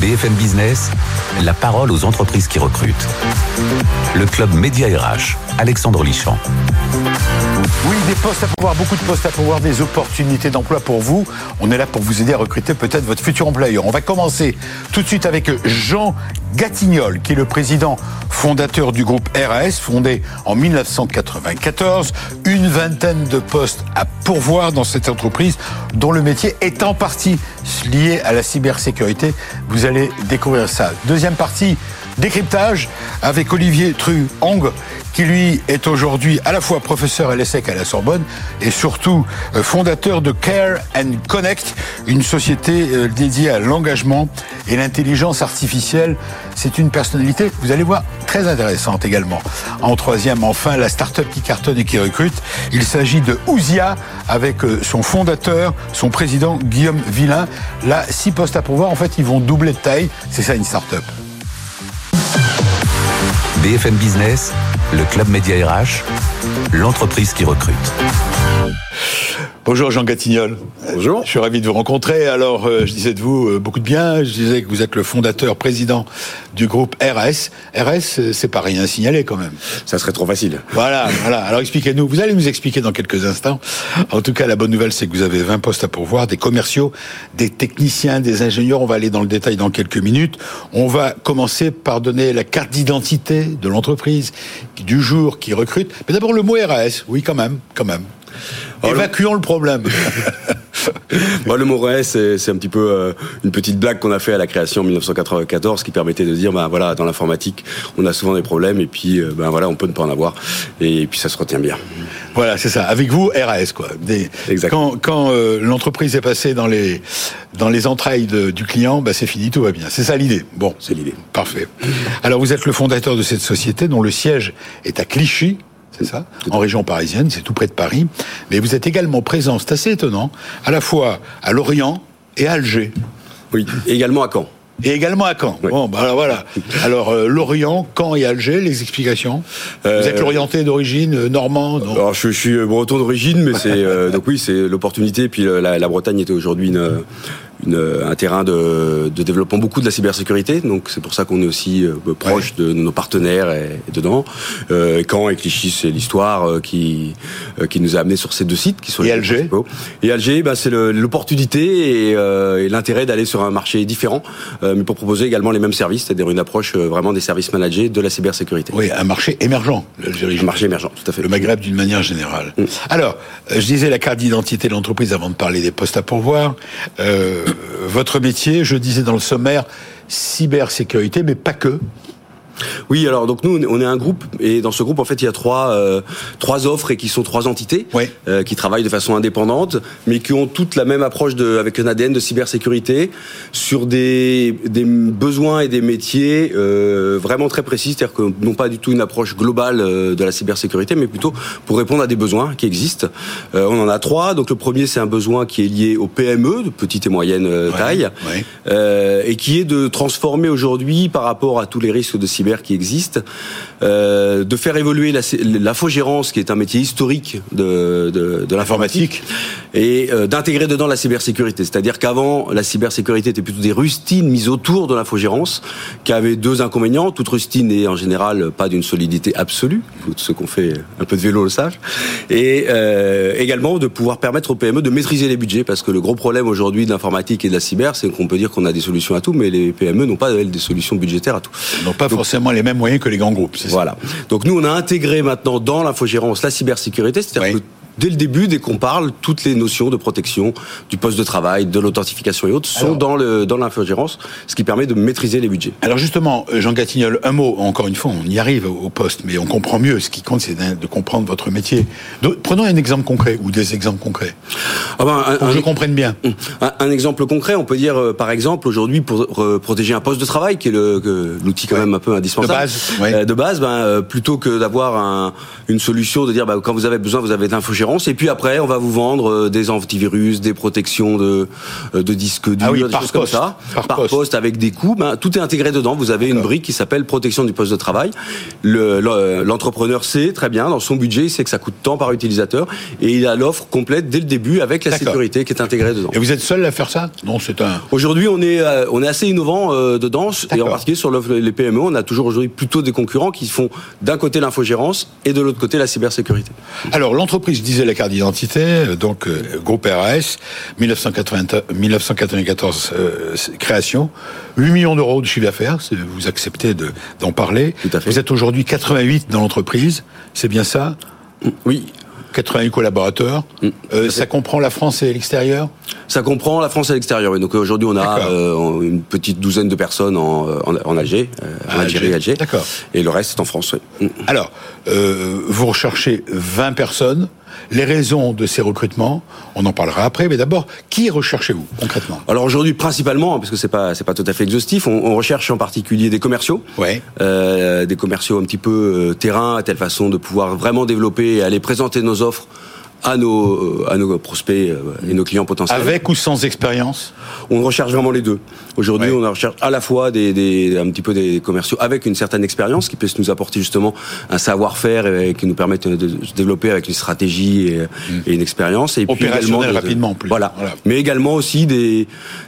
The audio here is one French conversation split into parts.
BFM Business, la parole aux entreprises qui recrutent. Le club Média RH, Alexandre Lichamp. Oui, des postes à pouvoir, beaucoup de postes à pouvoir, des opportunités d'emploi pour vous. On est là pour vous aider à recruter peut-être votre futur employeur. On va commencer tout de suite avec Jean Gatignol, qui est le président fondateur du groupe RAS, fondé en 1994. Une vingtaine de postes à pourvoir dans cette entreprise, dont le métier est en partie lié à la cybersécurité. Vous allez découvrir ça. Deuxième partie, décryptage avec Olivier Tru-Hong, qui lui est aujourd'hui à la fois professeur à l'ESSEC à la Sorbonne et surtout euh, fondateur de Care and Connect, une société euh, dédiée à l'engagement et l'intelligence artificielle. C'est une personnalité, vous allez voir, très intéressante également. En troisième, enfin, la start-up qui cartonne et qui recrute. Il s'agit de Ouzia avec euh, son fondateur, son président Guillaume Villain. Là, six postes à pourvoir, en fait, ils vont doubler de taille. C'est ça une start-up. BFM Business, le club Média RH, l'entreprise qui recrute. Bonjour Jean Gatignol. Bonjour. Je suis ravi de vous rencontrer. Alors, euh, je disais de vous euh, beaucoup de bien. Je disais que vous êtes le fondateur, président du groupe RS. RS, euh, c'est pas rien à signaler quand même. Ça serait trop facile. Voilà, voilà. Alors expliquez-nous. Vous allez nous expliquer dans quelques instants. En tout cas, la bonne nouvelle, c'est que vous avez 20 postes à pourvoir, des commerciaux, des techniciens, des ingénieurs. On va aller dans le détail dans quelques minutes. On va commencer par donner la carte d'identité de l'entreprise du jour qui recrute. Mais d'abord le mot RAS. Oui, quand même, quand même. Évacuons le problème. Bon, le mot RAS, c'est un petit peu euh, une petite blague qu'on a fait à la création en 1994, qui permettait de dire, ben voilà, dans l'informatique, on a souvent des problèmes, et puis, euh, ben voilà, on peut ne pas en avoir, et puis ça se retient bien. Voilà, c'est ça. Avec vous, RAS, quoi. Des, Exactement. Quand, quand euh, l'entreprise est passée dans les dans les entrailles de- du client, bah, c'est fini, tout va bien. C'est ça l'idée. Bon, C'est l'idée. Parfait. Alors, vous êtes le fondateur de cette société dont le siège est à Clichy. C'est ça, en région parisienne, c'est tout près de Paris. Mais vous êtes également présent, c'est assez étonnant, à la fois à Lorient et à Alger. Oui, et également à Caen. Et également à Caen. Oui. Bon, bah alors voilà. Alors, euh, Lorient, Caen et Alger, les explications Euh, Vous êtes l'orienté d'origine, euh, normand Alors, je, je suis breton d'origine, mais c'est donc oui, c'est l'opportunité. Puis la, la Bretagne était aujourd'hui une, une, un terrain de, de développement beaucoup de la cybersécurité. Donc c'est pour ça qu'on est aussi euh, proche de nos partenaires et, et dedans. Euh, Caen et Clichy, c'est l'histoire euh, qui euh, qui nous a amené sur ces deux sites qui sont Et les Alger principaux. Et Alger, bah, c'est l'opportunité et, euh, et l'intérêt d'aller sur un marché différent, euh, mais pour proposer également les mêmes services, c'est-à-dire une approche euh, vraiment des services managés de la cybersécurité. Oui, un marché émergent, l'Algérie. Un marché émergent, tout à fait. Le Maghreb d'une manière générale. Mm. Alors, euh, je disais la carte d'identité de l'entreprise avant de parler des postes à pourvoir. Euh, votre métier, je disais dans le sommaire, cybersécurité, mais pas que. Oui, alors donc nous on est un groupe et dans ce groupe en fait il y a trois euh, trois offres et qui sont trois entités Ouais. euh, qui travaillent de façon indépendante mais qui ont toutes la même approche de avec un ADN de cybersécurité sur des des besoins et des métiers euh, vraiment très précis, c'est-à-dire que non pas du tout une approche globale de la cybersécurité mais plutôt pour répondre à des besoins qui existent. On en a trois. Donc le premier c'est un besoin qui est lié aux PME de petite et moyenne Ouais, taille ouais. et qui est de transformer aujourd'hui par rapport à tous les risques de cyber qui existent, euh, de faire évoluer la- l'infogérance, qui est un métier historique de, de, de l'informatique, et euh, d'intégrer dedans la cybersécurité. C'est-à-dire qu'avant, la cybersécurité était plutôt des rustines mises autour de l'infogérance, qui avaient deux inconvénients. Toute rustine n'est en général pas d'une solidité absolue, tout ceux qu'on fait un peu de vélo le savent, et euh, également de pouvoir permettre aux PME de maîtriser les budgets, parce que le gros problème aujourd'hui de l'informatique et de la cyber, c'est qu'on peut dire qu'on a des solutions à tout, mais les PME n'ont pas elles, des solutions budgétaires à tout. Ils n'ont pas forcément les mêmes moyens que les grands groupes. ça Voilà. Donc nous, on a intégré maintenant dans l'infogérance la cybersécurité, c'est-à-dire Oui. que dès le début, dès qu'on parle, toutes les notions de protection du poste de travail, de l'authentification et autres sont Alors- dans le dans l'infogérance, ce qui permet de maîtriser les budgets. Alors justement, euh, Jean Gatignol, un mot, encore une fois, on y arrive au poste, mais on comprend mieux. Ce qui compte, c'est de comprendre votre métier. Donc, prenons un exemple concret, ou des exemples concrets, Ah ben, un- pour que un- je comprenne bien. Un, un exemple concret, on peut dire euh, par exemple aujourd'hui pour euh, protéger un poste de travail, qui est l'outil quand Ouais. même un peu indispensable. De base, ouais. Euh, de base, ben, plutôt que d'avoir un- une solution de dire bah, quand vous avez besoin, vous avez Et puis après, on va vous vendre des antivirus, des protections de, de disques durs, Ah oui, des choses comme ça, Par par, poste. poste. avec des coûts. Ben, tout est intégré dedans. Vous avez une brique qui s'appelle protection du poste de travail. Le- le- L'entrepreneur sait très bien dans son budget, il sait que ça coûte tant par utilisateur et il a l'offre complète dès le début avec la sécurité qui est intégrée dedans. Et vous êtes seul à faire ça? Non, c'est un. Aujourd'hui, on est euh, on est assez innovant euh, dedans et en particulier sur les PME, on a toujours aujourd'hui plutôt des concurrents qui font d'un côté l'infogérance et de l'autre côté la cybersécurité. Alors, l'entreprise, disais la carte d'identité, euh, donc euh, groupe RAS, 1980 1994 euh, création, 8 millions d'euros de chiffre d'affaires, vous acceptez de- d'en parler. Tout à fait. Vous êtes aujourd'hui 88 dans l'entreprise, c'est bien ça? Oui, 88 collaborateurs. Euh, ça comprend la France et l'extérieur? Ça comprend la France à l'extérieur. oui. Donc aujourd'hui, on a euh, une petite douzaine de personnes en, en, en Alger, euh, en Algérie, Alger. D'accord. Et le reste est en France. oui. Mm. Alors, vous recherchez 20 personnes. Les raisons de ces recrutements, on en parlera après, mais d'abord, qui recherchez-vous concrètement? Alors aujourd'hui, principalement, parce que c'est pas c'est pas tout à fait exhaustif, on, on recherche en particulier des commerciaux, Ouais. euh, des commerciaux un petit peu euh, terrain, à telle façon de pouvoir vraiment développer et aller présenter nos offres à nos à nos prospects euh, et nos clients potentiels. Avec ou sans expérience? On recherche vraiment les deux. Aujourd'hui, Ouais. on recherche à la fois des, des, un petit peu des commerciaux avec une certaine expérience qui puissent nous apporter justement un savoir-faire et qui nous permettent de se développer avec une stratégie et, et une expérience. Et puis Mm. Également de- de- rapidement, en plus. Voilà. Voilà. Mais également aussi des,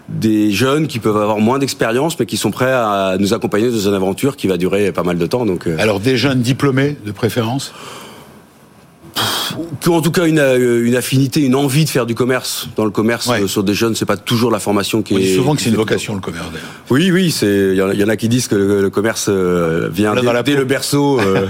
des jeunes qui peuvent avoir moins d'expérience mais qui sont prêts à nous accompagner dans une aventure qui va durer pas mal de temps. Donc, euh, Alors, des jeunes diplômés, de préférence? En tout cas une, euh, une affinité, une envie de faire du commerce. Dans le commerce, Ouais. euh, sur des jeunes, c'est pas toujours la formation qui On est. dit souvent que c'est une vocation, le commerce, d'ailleurs. Oui, oui, c'est. Il y, en a- il y en a qui disent que le, le commerce euh, vient dès, la dès le berceau. euh,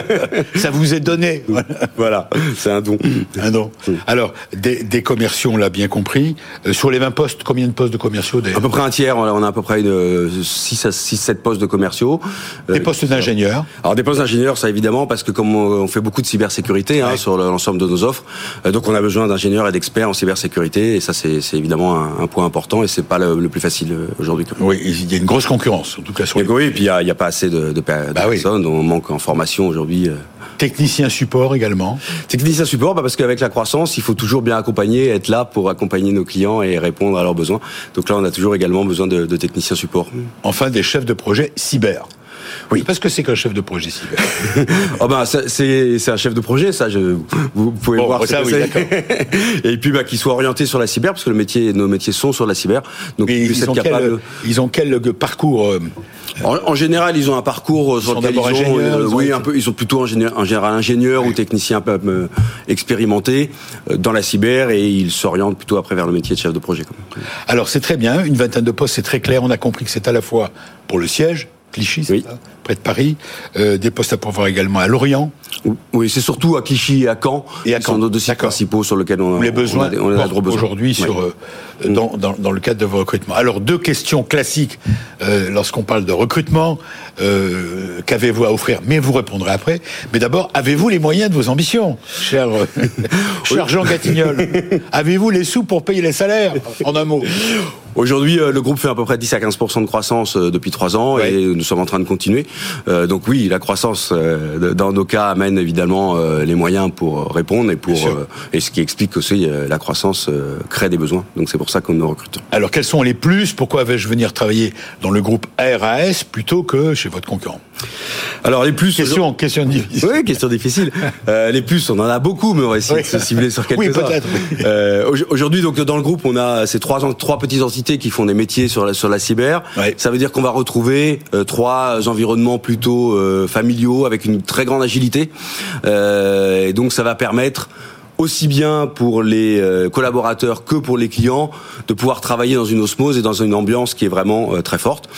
Ça vous est donné voilà, c'est un don. Ah non. Alors, des, des commerciaux, on l'a bien compris. Euh, sur les 20 postes, combien de postes de commerciaux À peu près un tiers. On a, on a à peu près une, 6 à 6, 7 postes de commerciaux. Des postes d'ingénieurs Alors des postes d'ingénieurs, ça évidemment, parce que comme on, on fait beaucoup de cybersécurité hein, Ouais. sur le- l'ensemble de nos offres, euh, donc on a besoin d'ingénieurs et d'experts en cybersécurité, et ça c'est évidemment un, un point important, et c'est pas le, le plus facile euh, aujourd'hui. Oui, il y a une grosse concurrence, en tout cas sur les Et oui, et puis il y a, pas assez de, de, per- de Bah oui. personnes, on manque en formation aujourd'hui. euh. techniciens support également. Technicien support, bah parce qu'avec la croissance, il faut toujours bien accompagner, être là pour accompagner nos clients et répondre à leurs besoins. Donc là, on a toujours également besoin de, de techniciens support. Enfin, des chefs de projet cyber. Oui. Parce que c'est qu'un chef de projet cyber. Oh ben c'est un chef de projet, ça. Je, vous pouvez Bon, voir ça, oui. Et puis bah, qu'il soit orienté sur la cyber, parce que le métier, nos métiers sont sur la cyber. Donc puisse ils ont, capable. quel, ils ont quel parcours euh, En, en général, ils ont un parcours euh, sur lequel ils d'abord ont, ingénieurs, ils ont oui, été- un peu. Ils sont plutôt ingénieurs, en général ingénieurs ou techniciens euh, expérimentés euh, dans la cyber, et ils s'orientent plutôt après vers le métier de chef de projet. Alors c'est très bien, une vingtaine de postes, c'est très clair. On a compris que c'est à la fois pour le siège, Clichy, c'est Oui. ça, près de Paris, euh, des postes à pourvoir également à Lorient. Oui, c'est surtout à Clichy et à Caen, Et à qui Caen. sont nos deux sites principaux sur lesquels on, les on besoins a, on a portent gros besoins. aujourd'hui sur euh, dans, dans, dans le cadre de vos recrutements. Alors deux questions classiques euh, lorsqu'on parle de recrutement. Euh, Qu'avez-vous à offrir? Mais vous répondrez après. Mais d'abord, avez-vous les moyens de vos ambitions, cher, cher Jean Gatignol? Avez-vous les sous pour payer les salaires? En un mot. Aujourd'hui, le groupe fait à peu près 10 à 15 de croissance depuis trois ans Ouais. et nous sommes en train de continuer. Euh, donc oui, la croissance, euh, dans nos cas, amène évidemment euh, les moyens pour répondre et pour et ce qui explique aussi la croissance crée des besoins. Donc c'est pour ça qu'on nous recrute. Alors quels sont les plus? Pourquoi vais-je venir travailler dans le groupe ARAS plutôt que chez votre concurrent? Alors les plus Question, question difficile. Oui, question difficile. Les plus, on en a beaucoup, mais on va essayer Oui. de se cibler sur quelques Oui, peut-être. Au- Aujourd'hui, donc dans le groupe, on a ces trois trois petites entités qui font des métiers sur la sur la cyber. Ça veut dire qu'on va retrouver euh, trois environnements plutôt euh, familiaux avec une très grande agilité. Euh, et donc ça va permettre aussi bien pour les euh, collaborateurs que pour les clients de pouvoir travailler dans une osmose et dans une ambiance qui est vraiment euh, très forte.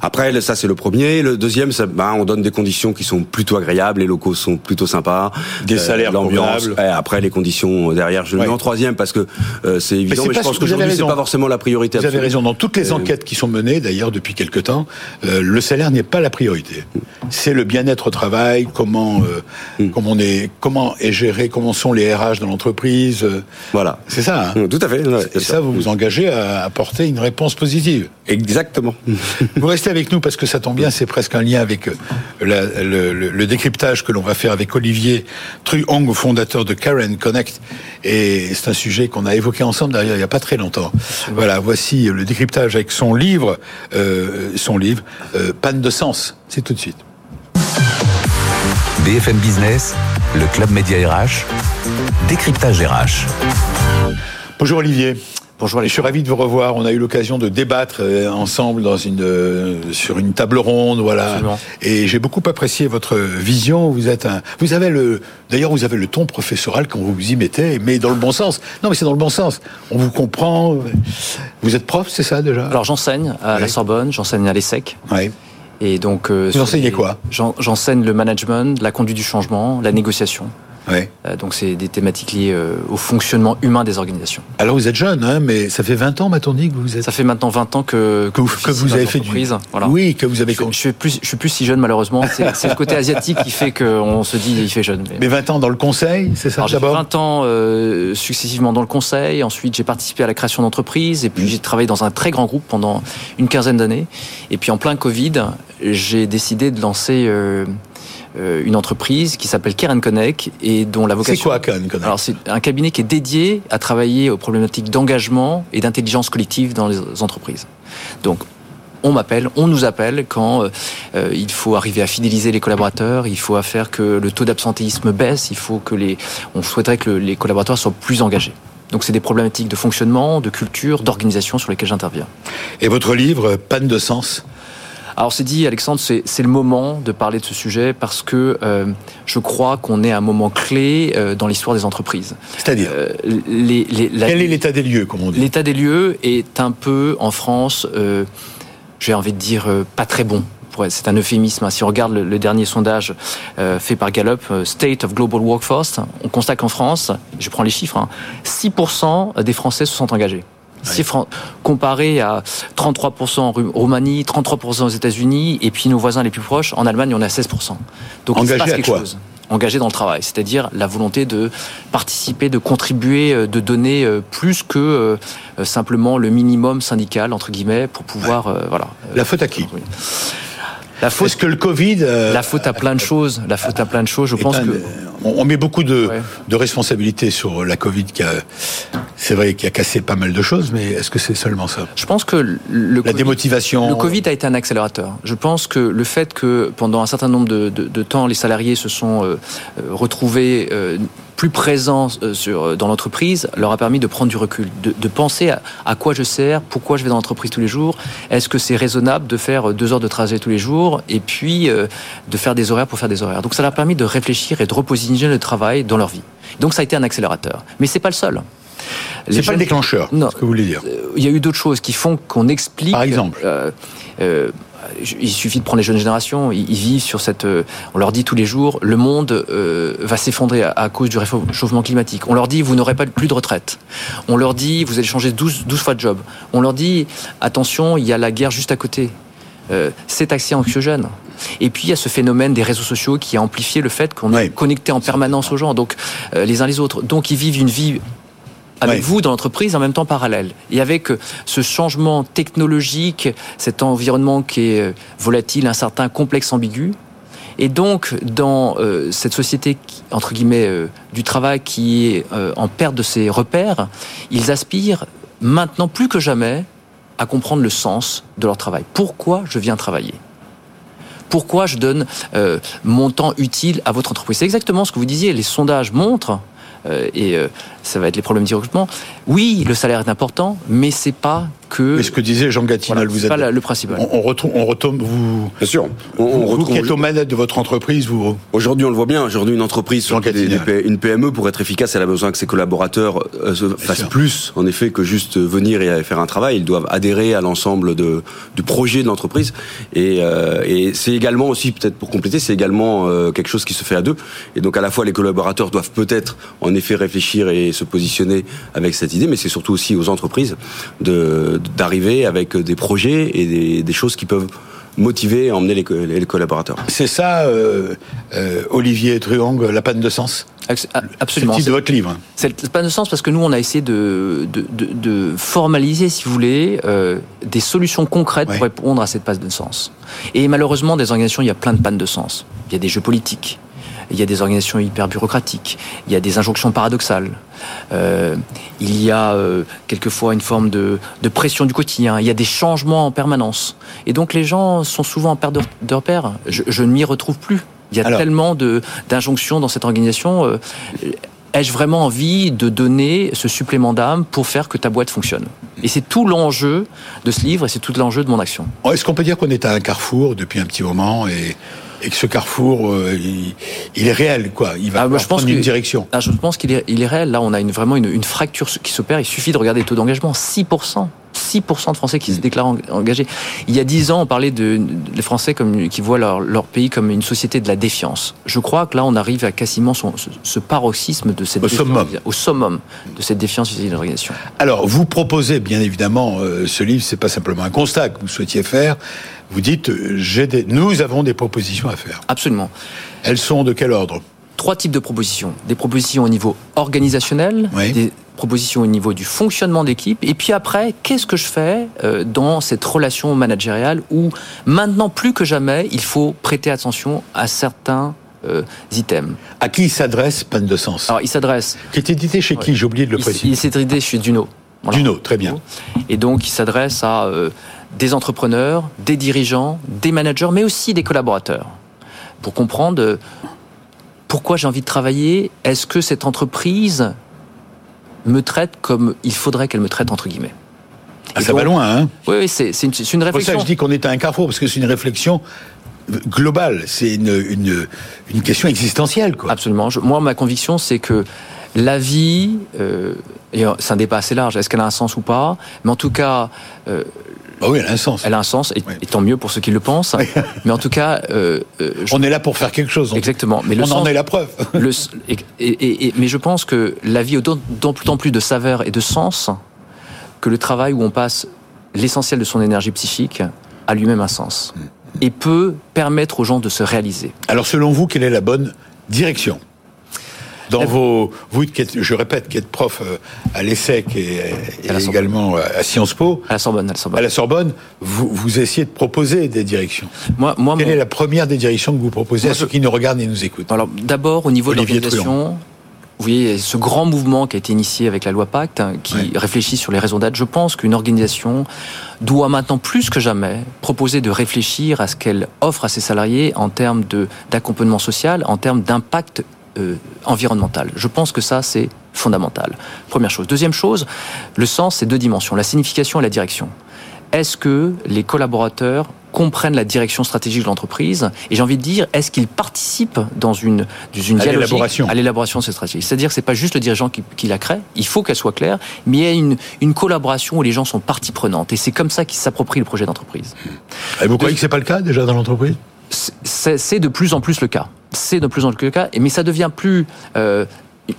Après, ça c'est le premier. Le deuxième, ça, ben, on donne des conditions qui sont plutôt agréables, les locaux sont plutôt sympas, Des salaires l'ambiance. après, les conditions euh, derrière, je le Ouais. mets en troisième parce que euh, c'est évident, mais, pas je pense qu'aujourd'hui c'est raison. pas forcément la priorité. Vous avez raison. Dans toutes les Euh, enquêtes qui sont menées, d'ailleurs, depuis quelque temps, euh, le salaire n'est pas la priorité. C'est le bien-être au travail, comment, euh, Mm. comment, on est, comment est géré, comment sont les RH dans l'entreprise. euh, Voilà. C'est ça. hein Tout à fait. ouais, Et ça, vous vous engagez à apporter une réponse positive. Exactement. Vous restez avec nous parce que ça tombe bien, c'est presque un lien avec euh, le, décryptage que l'on va faire avec Olivier Truong, fondateur de Karen Connect. Et c'est un sujet qu'on a évoqué ensemble derrière il n'y a pas très longtemps. Voilà, voici le décryptage avec son livre, euh, son livre, euh, Panne de sens. C'est tout de suite. BFM Business, le club média RH, décryptage RH. Bonjour Olivier. Bonjour Je suis ravi de vous revoir. On a eu l'occasion de débattre euh, ensemble dans une, euh, sur une table ronde, voilà. Et j'ai beaucoup apprécié votre vision. Vous êtes un, vous avez le, d'ailleurs, vous avez le ton professoral quand vous vous y mettez, mais dans le bon sens. Non, mais c'est dans le bon sens. On vous comprend. Vous êtes prof, c'est ça déjà? Alors j'enseigne à la Sorbonne, j'enseigne à l'ESSEC. Oui. Et donc, euh, vous enseignez quoi? J'enseigne le management, la conduite du changement, la négociation. Ouais. Euh, donc c'est des thématiques liées euh, au fonctionnement humain des organisations. Alors vous êtes jeune, hein, mais ça fait 20 ans, m'a-t-on dit que vous êtes. Ça fait maintenant 20 ans que que, que, vous avez fait du. Voilà. Oui, que vous avez. Je, je, suis plus, je suis plus si jeune malheureusement. C'est le côté asiatique qui fait qu'on se dit il fait jeune. Mais, 20 ans dans le conseil, c'est ça d'abord. 20 ans euh, successivement dans le conseil. Ensuite j'ai participé à la création d'entreprises et puis mmh. j'ai travaillé dans un très grand groupe pendant une quinzaine d'années. Et puis en plein Covid, j'ai décidé de lancer. Euh, une entreprise qui s'appelle Karen Connect et dont la vocation. C'est quoi Karen Connect Alors c'est un cabinet qui est dédié à travailler aux problématiques d'engagement et d'intelligence collective dans les entreprises. Donc on m'appelle, on nous appelle quand euh, il faut arriver à fidéliser les collaborateurs, il faut faire que le taux d'absentéisme baisse, il faut que les, on souhaiterait que les collaborateurs soient plus engagés. Donc c'est des problématiques de fonctionnement, de culture, d'organisation sur lesquelles j'interviens. Et votre livre, Panne de sens alors c'est dit, Alexandre, c'est le moment de parler de ce sujet parce que euh, je crois qu'on est à un moment clé euh, dans l'histoire des entreprises. C'est-à-dire euh, Quel est l'état des lieux, comme on dit? L'état des lieux est un peu, en France, j'ai envie de dire, pas très bon c'est un euphémisme. Hein. Si on regarde le, dernier sondage fait par Gallup, State of Global Workforce, on constate qu'en France, je prends les chiffres, 6% hein, des Français se sont engagés comparé à 33% en Roumanie, 33% aux États-Unis, et puis nos voisins les plus proches, en Allemagne, on est à 16%. Donc Engagé il se passe quelque chose engagé dans le travail, c'est-à-dire la volonté de participer, de contribuer, euh, de donner euh, plus que euh, simplement le minimum syndical entre guillemets pour pouvoir voilà. La faute à qui la faute, Est-ce que le Covid La faute à plein de choses. La faute à plein de choses. Je pense que on, met beaucoup de, de responsabilités sur la Covid qui a, c'est vrai, qui a cassé pas mal de choses, mais est-ce que c'est seulement ça? Je pense que le la démotivation. Le Covid a été un accélérateur. Je pense que le fait que pendant un certain nombre de, de, de temps, les salariés se sont euh, euh, retrouvés euh, plus présents sur, dans l'entreprise leur a permis de prendre du recul, de, de penser à, à, quoi je sers, pourquoi je vais dans l'entreprise tous les jours, est-ce que c'est raisonnable de faire deux heures de trajet tous les jours, et puis de faire des horaires pour faire des horaires. Donc ça leur a permis de réfléchir et de repositionner le travail dans leur vie. Donc ça a été un accélérateur. Mais c'est pas le seul. C'est pas le déclencheur, non. ce que vous voulez dire. Euh, il y a eu d'autres choses qui font qu'on explique. Par exemple. Euh, euh, il suffit de prendre les jeunes générations, ils, vivent sur cette. On leur dit tous les jours, le monde va s'effondrer à, cause du réchauffement climatique. On leur dit, vous n'aurez pas plus de retraite. On leur dit, vous allez changer 12, 12 fois de job. On leur dit, attention, il y a la guerre juste à côté. c'est accès anxiogène. Et puis il y a ce phénomène des réseaux sociaux qui a amplifié le fait qu'on est connecté en permanence aux gens, donc les uns les autres. Donc ils vivent une vie avec vous dans l'entreprise en même temps parallèle. Et avec euh, ce changement technologique, cet environnement qui est euh, volatile, incertain, complexe, ambigu, et donc, dans euh, cette société, entre guillemets, du travail qui est en perte de ses repères, ils aspirent maintenant plus que jamais à comprendre le sens de leur travail. Pourquoi je viens travailler? Pourquoi je donne mon temps utile à votre entreprise? C'est exactement ce que vous disiez. Les sondages montrent et ça va être les problèmes de recrutement. Oui, le salaire est important, mais c'est pas que. Mais ce que disait Jean Gatinal, vous êtes pas le principal. On, retrouve, on retombe, vous. Bien sûr. On, vous, retrouve... qui êtes aux manettes de votre entreprise, vous. Aujourd'hui, on le voit bien. Aujourd'hui, une entreprise, une PME, pour être efficace, elle a besoin que ses collaborateurs euh, fassent plus, en effet, que juste venir et faire un travail. Ils doivent adhérer à l'ensemble du projet de l'entreprise. Et, euh, et c'est également aussi, peut-être pour compléter, c'est également euh, quelque chose qui se fait à deux. Et donc, à la fois, les collaborateurs doivent peut-être, en effet, réfléchir et se positionner avec cette idée, mais c'est surtout aussi aux entreprises de d'arriver avec des projets et des, des choses qui peuvent motiver et emmener les, les collaborateurs. C'est ça, euh, euh, Olivier Truong, la panne de sens? Absolument. C'est le titre de votre livre. C'est le panne de sens parce que nous, on a essayé de, de, de, de formaliser, si vous voulez, euh, des solutions concrètes pour répondre à cette panne de sens. Et malheureusement, des organisations, il y a plein de pannes de sens. Il y a des jeux politiques, il y a des organisations hyper bureaucratiques, il y a des injonctions paradoxales, euh, il y a euh, quelquefois une forme de, de, pression du quotidien, il y a des changements en permanence. Et donc les gens sont souvent en perte de, repères. Je, je ne m'y retrouve plus. Il y a tellement d'injonctions dans cette organisation. Euh, ai-je vraiment envie de donner ce supplément d'âme pour faire que ta boîte fonctionne? Et c'est tout l'enjeu de ce livre et c'est tout l'enjeu de mon action. Est-ce qu'on peut dire qu'on est à un carrefour depuis un petit moment et et que ce carrefour, euh, il, est réel, quoi. Il va ah, je prendre une direction. Ah, je pense qu'il est, il est réel. Là, on a une, vraiment une, une fracture qui s'opère. Il suffit de regarder les taux d'engagement. 6%. 6% de Français qui se mm. déclarent engagés. Il y a 10 ans, on parlait de, les Français comme, qui voient leur, leur, pays comme une société de la défiance. Je crois que là, on arrive à quasiment son, ce, paroxysme de cette au summum. au summum de cette défiance vis-à-vis de l'organisation. Alors, vous proposez, bien évidemment, euh, ce livre, c'est pas simplement un constat que vous souhaitiez faire, vous dites, des, nous avons des propositions à faire. Absolument. Elles sont de quel ordre? Trois types de propositions. Des propositions au niveau organisationnel, des propositions au niveau du fonctionnement d'équipe, et puis après, qu'est-ce que je fais euh, dans cette relation managériale où maintenant plus que jamais, il faut prêter attention à certains euh, items? À qui il s'adresse Panne de Sens? Alors, il s'adresse. Qui est édité chez qui? J'ai oublié de le préciser. Il s'est édité chez Duno. Duno, très bien. Et donc, il s'adresse à euh, des entrepreneurs, des dirigeants, des managers, mais aussi des collaborateurs, pour comprendre euh, pourquoi j'ai envie de travailler? Est-ce que cette entreprise me traite comme il faudrait qu'elle me traite entre guillemets ah, Ça va loin, hein Oui, oui c'est une, une, réflexion. Pour ça, je dis qu'on est à un carrefour, parce que c'est une réflexion globale, c'est une, une, une, question existentielle. Quoi. Absolument. moi, ma conviction, c'est que la vie, euh, c'est un débat assez large, est-ce qu'elle a un sens ou pas? Mais en tout cas, euh, bah oui, elle a un sens. Elle a un sens, et, tant mieux pour ceux qui le pensent. mais en tout cas, euh, euh on est là pour faire quelque chose. Exactement. Mais le on en est la preuve. le, et, mais je pense que la vie a d'autant plus de saveur et de sens que le travail où on passe l'essentiel de son énergie psychique a lui-même un sens et peut permettre aux gens de se réaliser. Alors, selon vous, quelle est la bonne direction? Dans vos, vous je répète, qui êtes prof euh, à l'ESSEC et, également à Sciences Po, à la Sorbonne, à la Sorbonne, à la Sorbonne vous, vous essayez de proposer des directions. Moi, moi, Quelle est la première des directions que vous proposez à ceux qui nous regardent et nous écoutent? Alors, d'abord, au niveau de l'organisation, vous voyez, ce grand mouvement qui a été initié avec la loi Pacte, hein, qui réfléchit sur les raisons d'être, je pense qu'une organisation doit maintenant plus que jamais proposer de réfléchir à ce qu'elle offre à ses salariés en termes d'accompagnement social, en termes d'impact euh, environnementale. Je pense que ça, c'est fondamental. Première chose. Deuxième chose, le sens, c'est deux dimensions, la signification et la direction. Est-ce que les collaborateurs comprennent la direction stratégique de l'entreprise Et j'ai envie de dire, est-ce qu'ils participent dans une, une à l'élaboration à l'élaboration de cette stratégie C'est-à-dire que c'est pas juste le dirigeant qui, qui la crée, il faut qu'elle soit claire, mais il y a une, une collaboration où les gens sont partie prenante. Et c'est comme ça qu'ils s'approprient le projet d'entreprise. Et vous croyez que c'est pas le cas déjà dans l'entreprise? C'est de plus en plus le cas. C'est de plus en plus le cas, mais ça devient plus euh,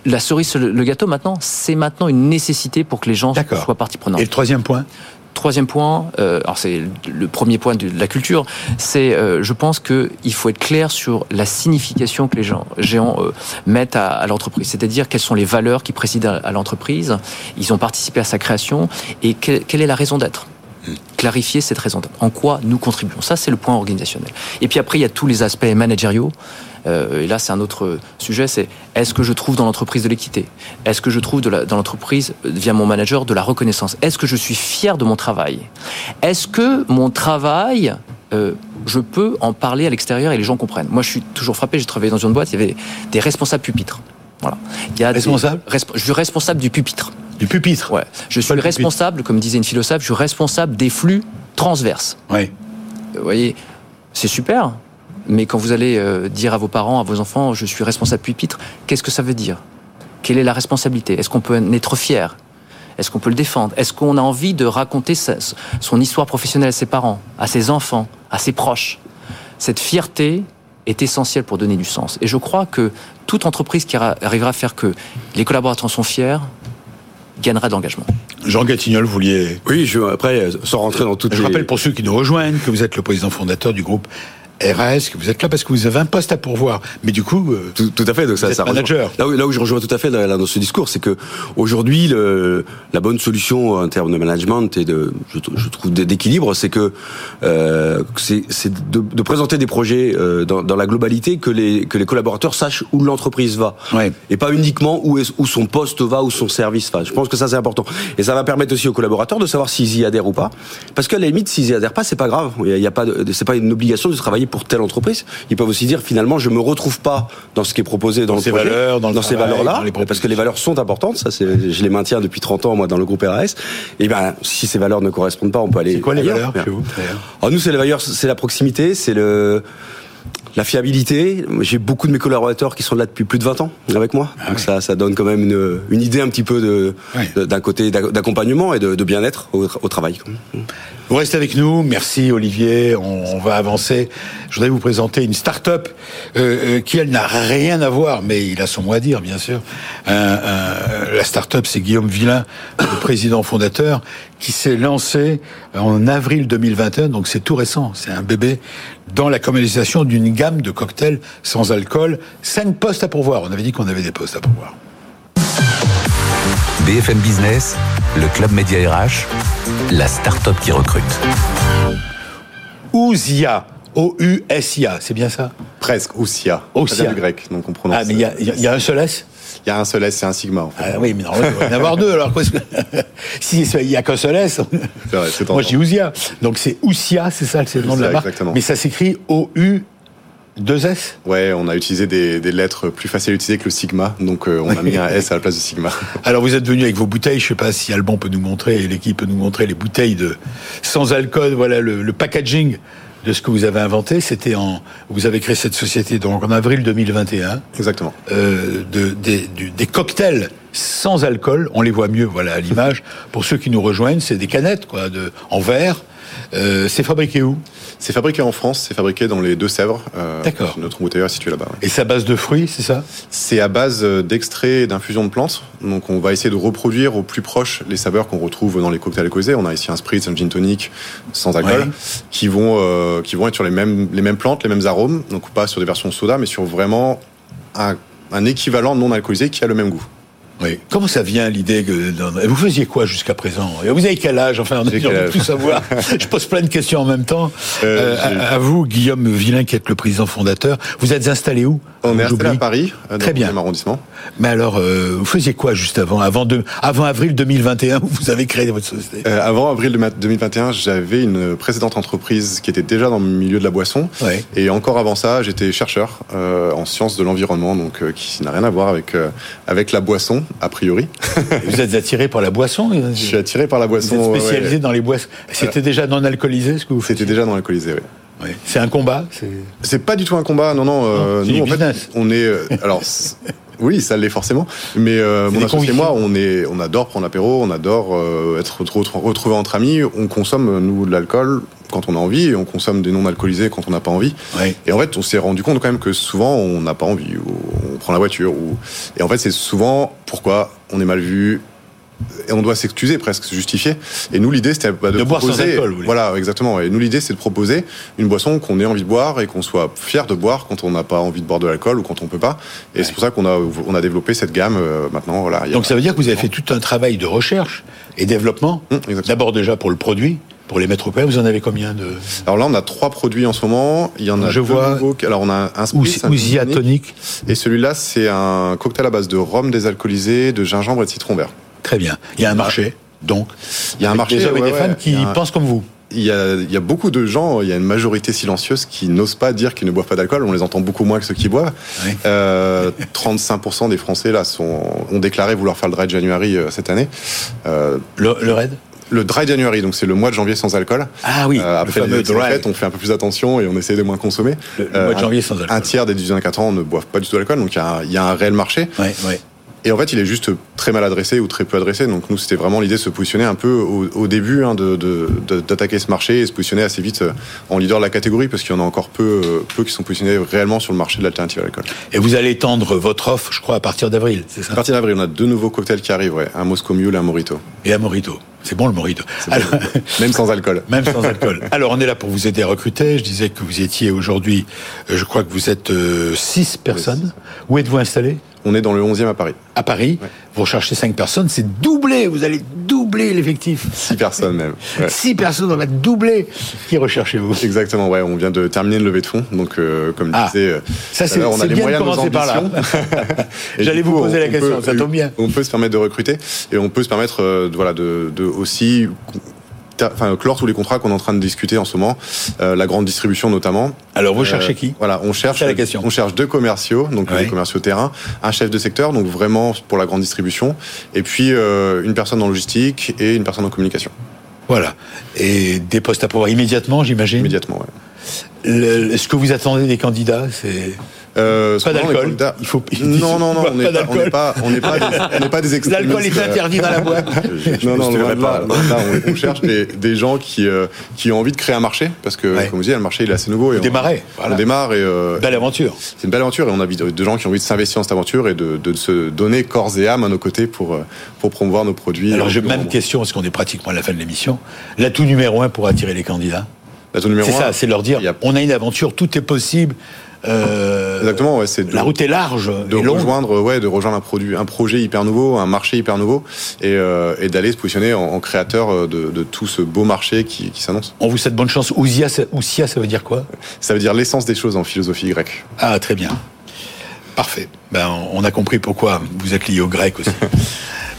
la cerise sur le gâteau maintenant. C'est maintenant une nécessité pour que les gens soient partie prenante. Et le troisième point Troisième point, euh, alors c'est le premier point de la culture, c'est euh, je pense qu'il faut être clair sur la signification que les gens géants mettent à, l'entreprise, c'est-à-dire quelles sont les valeurs qui président à, l'entreprise. Ils ont participé à sa création et quelle est la raison d'être clarifier cette raison En quoi nous contribuons Ça, c'est le point organisationnel. Et puis après, il y a tous les aspects managériaux. Euh, et là, c'est un autre sujet, c'est est-ce que je trouve dans l'entreprise de l'équité? Est-ce que je trouve dans l'entreprise, via mon manager, de la reconnaissance? Est-ce que je suis fier de mon travail? Est-ce que mon travail, euh, je peux en parler à l'extérieur et les gens comprennent? Moi, je suis toujours frappé, j'ai travaillé dans une boîte, il y avait des responsables pupitres. Voilà. Il y a responsable Je suis responsable du pupitre. Du pupitre. Ouais. Je suis responsable, comme disait une philosophe, je suis responsable des flux transverses. Oui. Vous voyez, c'est super. Mais quand vous allez euh, dire à vos parents, à vos enfants, je suis responsable pupitre, qu'est-ce que ça veut dire? Quelle est la responsabilité? Est-ce qu'on peut en être fier? Est-ce qu'on peut le défendre? Est-ce qu'on a envie de raconter son histoire professionnelle à ses parents, à ses enfants, à ses proches? Cette fierté est essentielle pour donner du sens. Et je crois que toute entreprise qui arrivera à faire que les collaborateurs sont fiers, gagnera d'engagement. Jean Gatignol, vous vouliez. Oui, je, après, sans rentrer dans toutes Je les... rappelle pour ceux qui nous rejoignent que vous êtes le président fondateur du groupe RS, que vous êtes là parce que vous avez un poste à pourvoir. Mais du coup, euh, Tout, tout à fait. Donc ça, ça manager. Là où, là où je rejoins tout à fait dans ce discours, c'est que aujourd'hui, la bonne solution en termes de management et de, je, je trouve, d'équilibre, c'est que euh, c'est de, de présenter des projets euh, dans, dans la globalité que les que les collaborateurs sachent où l'entreprise va Ouais. et pas uniquement où est où son poste va, où son service va. Je pense que ça c'est important et ça va permettre aussi aux collaborateurs de savoir s'ils y adhèrent ou pas. Parce qu'à la limite, s'ils y adhèrent pas, c'est pas grave. Il y a, il y a pas, c'est pas une obligation de travailler pour telle entreprise. Ils peuvent aussi dire finalement, je me retrouve pas dans ce qui est proposé dans, Dans le ces projet, valeurs, dans le ces travail, valeurs-là, dans les parce que les valeurs sont importantes. Ça, je les maintiens depuis 30 ans moi dans le groupe RAS. Et ben, si ces valeurs ne correspondent pas, on peut aller. c'est quoi les ailleurs. valeurs chez vous Alors nous, c'est les valeurs, c'est la proximité, c'est le la fiabilité. J'ai beaucoup de mes collaborateurs qui sont là depuis plus de 20 ans avec moi. Ah Donc ça, ça donne quand même une, une idée un petit peu Ouais. d'un côté d'ac- d'accompagnement et de, de bien-être au, au travail. Vous restez avec nous. Merci Olivier. On, va avancer. Je voudrais vous présenter une start-up euh, euh, qui, elle, n'a rien à voir, mais il a son mot à dire, bien sûr. Un- un- la start-up, c'est Guillaume Villain, le président fondateur, qui s'est lancé en avril 2021, donc c'est tout récent, c'est un bébé, dans la commercialisation d'une gamme de cocktails sans alcool. Cinq postes à pourvoir. On avait dit qu'on avait des postes à pourvoir. BFM Business, le club Média RH, la start-up qui recrute. Ouzia, O-U-S-I-A, c'est bien ça? Presque. Ça vient du grec, donc on prononce. Ah, mais il y a, y y un seul S? Il y a un seul S, c'est un sigma en fait. Ah oui, mais normalement, il doit y en avoir deux. Alors, qu'est-ce que- si il n'y a qu'un seul S, C'est vrai, moi je dis Ouzia. Donc c'est Oussia, c'est ça, c'est le nom de la marque. exactement. Mais ça s'écrit O-U-2-S Ouais, on a utilisé des, des lettres plus faciles à utiliser que le sigma, donc euh, on a mis un S à la place du sigma. Alors vous êtes venu avec vos bouteilles, je sais pas si Alban peut nous montrer, et l'équipe peut nous montrer les bouteilles de sans alcool, voilà le, le packaging de ce que vous avez inventé. C'était en, vous avez créé cette société donc en avril 2021. Exactement. euh, de, des, du- des cocktails sans alcool, on les voit mieux, voilà, à l'image. Pour ceux qui nous rejoignent, c'est des canettes, quoi, de, en verre. Euh, c'est fabriqué où? C'est fabriqué en France, c'est fabriqué dans les Deux-Sèvres. euh, D'accord. Notre embouteilleur est situé là-bas. ouais. Et c'est à base de fruits, c'est ça? C'est à base euh, d'extraits et d'infusions de plantes. Donc on va essayer de reproduire au plus proche les saveurs qu'on retrouve dans les cocktails alcoolisés. On a ici un spritz, un gin tonic sans alcool, Ouais. qui vont euh, qui vont être sur les mêmes les mêmes plantes, les mêmes arômes. Donc pas sur des versions soda, mais sur vraiment un, un équivalent non alcoolisé qui a le même goût. Oui. Comment ça vient l'idée que vous faisiez quoi jusqu'à présent Vous avez quel âge Enfin, on a tout savoir. Je pose plein de questions en même temps. Euh, Euh, à vous, Guillaume Villain, qui êtes le président fondateur. Vous êtes installé où? On est installé à. Paris, euh, dans Très bien. 11e arrondissement. Mais alors, euh, vous faisiez quoi juste avant Avant, de, avant avril 2021, où vous avez créé votre société? Euh, avant avril de ma- 2021, j'avais une précédente entreprise qui était déjà dans le milieu de la boisson. Ouais. Et encore avant ça, j'étais chercheur euh, en sciences de l'environnement, donc qui n'a rien à voir avec avec la boisson a priori. Vous êtes attiré par la boisson Je suis attiré par la Vous boisson. êtes ouais, spécialisé ouais. dans les boissons. C'était déjà non alcoolisé ce que vous faites C'était déjà dans l'alcoolisé. Oui. C'est un combat. c'est- pas du tout un combat, non, non. euh, Non, nous, en fait, on est. euh, alors, oui, ça l'est forcément. Mais euh, mon associé et moi, on est, on adore prendre l'apéro, on adore euh, être retro- retrouvés entre amis. On consomme nous de l'alcool quand on a envie, et on consomme des non alcoolisés quand on n'a pas envie. Et en fait, on s'est rendu compte quand même que souvent, on n'a pas envie, ou on prend la voiture, ou et en fait, c'est souvent pourquoi on est mal vu. Et on doit s'excuser presque, se justifier. Et nous, l'idée, c'était de, De boire sans proposer. alcool, voilà, exactement. Et nous, l'idée, c'est de proposer une boisson qu'on ait envie de boire et qu'on soit fier de boire quand on n'a pas envie de boire de l'alcool ou quand on peut pas. Et c'est pour ça qu'on a, on a développé cette gamme euh, maintenant. Voilà. il y a- Donc ça veut dire que vous avez fait tout un travail de recherche et développement. Hum. D'abord déjà pour le produit, pour les mettre au point. Vous en avez combien de? Alors là, on a trois produits en ce moment. Il y en a Je deux vois- nouveaux. Alors on a un spritz, un tonic. Et celui-là, c'est un cocktail à base de rhum désalcoolisé, de gingembre et de citron vert. Très bien. Il y a un marché, donc. Il y a un marché, Des hommes et des femmes qui un- pensent comme vous. Il y, a, il y a beaucoup de gens, il y a une majorité silencieuse qui n'osent pas dire qu'ils ne boivent pas d'alcool. On les entend beaucoup moins que ceux qui boivent. Oui. Euh, 35% des Français là sont, ont déclaré vouloir faire le dry January euh, cette année. Euh, Le, le raid? Le dry January, donc c'est le mois de janvier sans alcool. Ah oui, Euh, le après fameux les dry. fêtes, on fait un peu plus attention et on essaie de moins consommer. Le- le mois de un- janvier sans alcool. Un tiers des 18 à 4 ans ne boivent pas du tout d'alcool, donc il y, a un- il y a un réel marché. Ouais, ouais. Et en fait, il est juste très mal adressé ou très peu adressé. Donc nous, c'était vraiment l'idée de se positionner un peu au, au début, hein, de, de, de, d'attaquer ce marché et se positionner assez vite euh, en leader de la catégorie, parce qu'il y en a encore peu, euh, peu qui sont positionnés réellement sur le marché de l'alternative à l'alcool. Et vous allez étendre votre offre, je crois, à partir d'avril, c'est ça? À partir d'avril, on a deux nouveaux cocktails qui arrivent, ouais, un Moscow Mule et un Morito. Et un Morito. C'est bon le Morito. Alors, même sans alcool. Même sans alcool. Alors on est là pour vous aider à recruter. Je disais que vous étiez aujourd'hui, euh, je crois que vous êtes euh, six personnes. Où êtes-vous installé On est dans le 11e à Paris. À Paris. Ouais. Vous recherchez cinq personnes, c'est doublé. Vous allez doubler l'effectif. Six personnes même. Ouais. Six personnes, on va doubler. Qui recherchez-vous? Exactement, ouais. On vient de terminer une levée de fonds, donc euh, comme Ah. je disais, euh, Ça, c'est on a les bien moyens de nos par là. J'allais vous coup, poser on- la on question, peut- ça tombe bien. On peut se permettre de recruter et on peut se permettre euh, voilà, de, de aussi enfin, clore tous les contrats qu'on est en train de discuter en ce moment, euh, la grande distribution notamment. Alors vous Euh, cherchez qui Voilà, on cherche, la question. on cherche deux commerciaux, donc Ouais. des commerciaux terrain, un chef de secteur, donc vraiment pour la grande distribution, et puis euh, une personne en logistique et une personne en communication, Voilà. Et des postes à pouvoir immédiatement, j'imagine? immédiatement. Le- Est-ce que vous attendez des candidats C'est Euh, Pas d'alcool. Il faut- Non, non, non, on n'est pas, on n'est pas, on n'est pas, des- pas extrémistes. l'alcool est euh, interdit dans la boîte. Non, non, Je loin ne de là, de là, on, on cherche des, des gens qui, euh, qui ont envie de créer un marché, parce que, Ouais. comme vous disiez, le marché il est assez nouveau. Et on, démarrer, voilà. on démarre et euh, Belle aventure. c'est une belle aventure et on a envie de, gens qui ont envie de s'investir dans cette aventure et de, de se donner corps et âme à nos côtés pour, euh, pour promouvoir nos produits. Alors j'ai même question, parce qu'on est pratiquement à la fin de l'émission. L'atout numéro un pour attirer les candidats, L'atout numéro c'est un, ça, c'est leur dire, a- on a une aventure, tout est possible. Euh, Exactement, ouais, c'est La route est large de rejoindre ouais de rejoindre un produit un projet hyper nouveau un marché hyper nouveau et, euh, et d'aller se positionner en, en créateur euh, de, de tout ce beau marché qui, qui s'annonce On vous souhaite bonne chance. Ousia, ça- Ousia, ça veut dire quoi? Ça veut dire l'essence des choses en philosophie grecque Ah, très bien. Parfait. Ben, on a compris pourquoi vous êtes lié au grec aussi.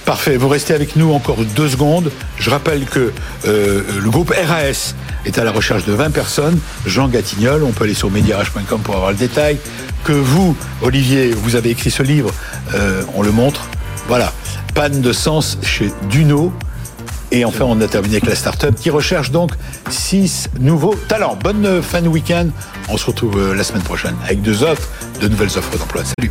Parfait. Vous restez avec nous encore deux secondes. Je rappelle que euh, le groupe RAS est à la recherche de 20 personnes. Jean Gatignol, on peut aller sur mediarage.com pour avoir le détail. Que vous, Olivier, vous avez écrit ce livre, euh, on le montre. Voilà. Panne de sens chez Duno. Et enfin, on a terminé avec la start-up qui recherche donc six nouveaux talents. Bonne euh, fin de week-end. On se retrouve la semaine prochaine avec deux offres, de nouvelles offres d'emploi. Salut.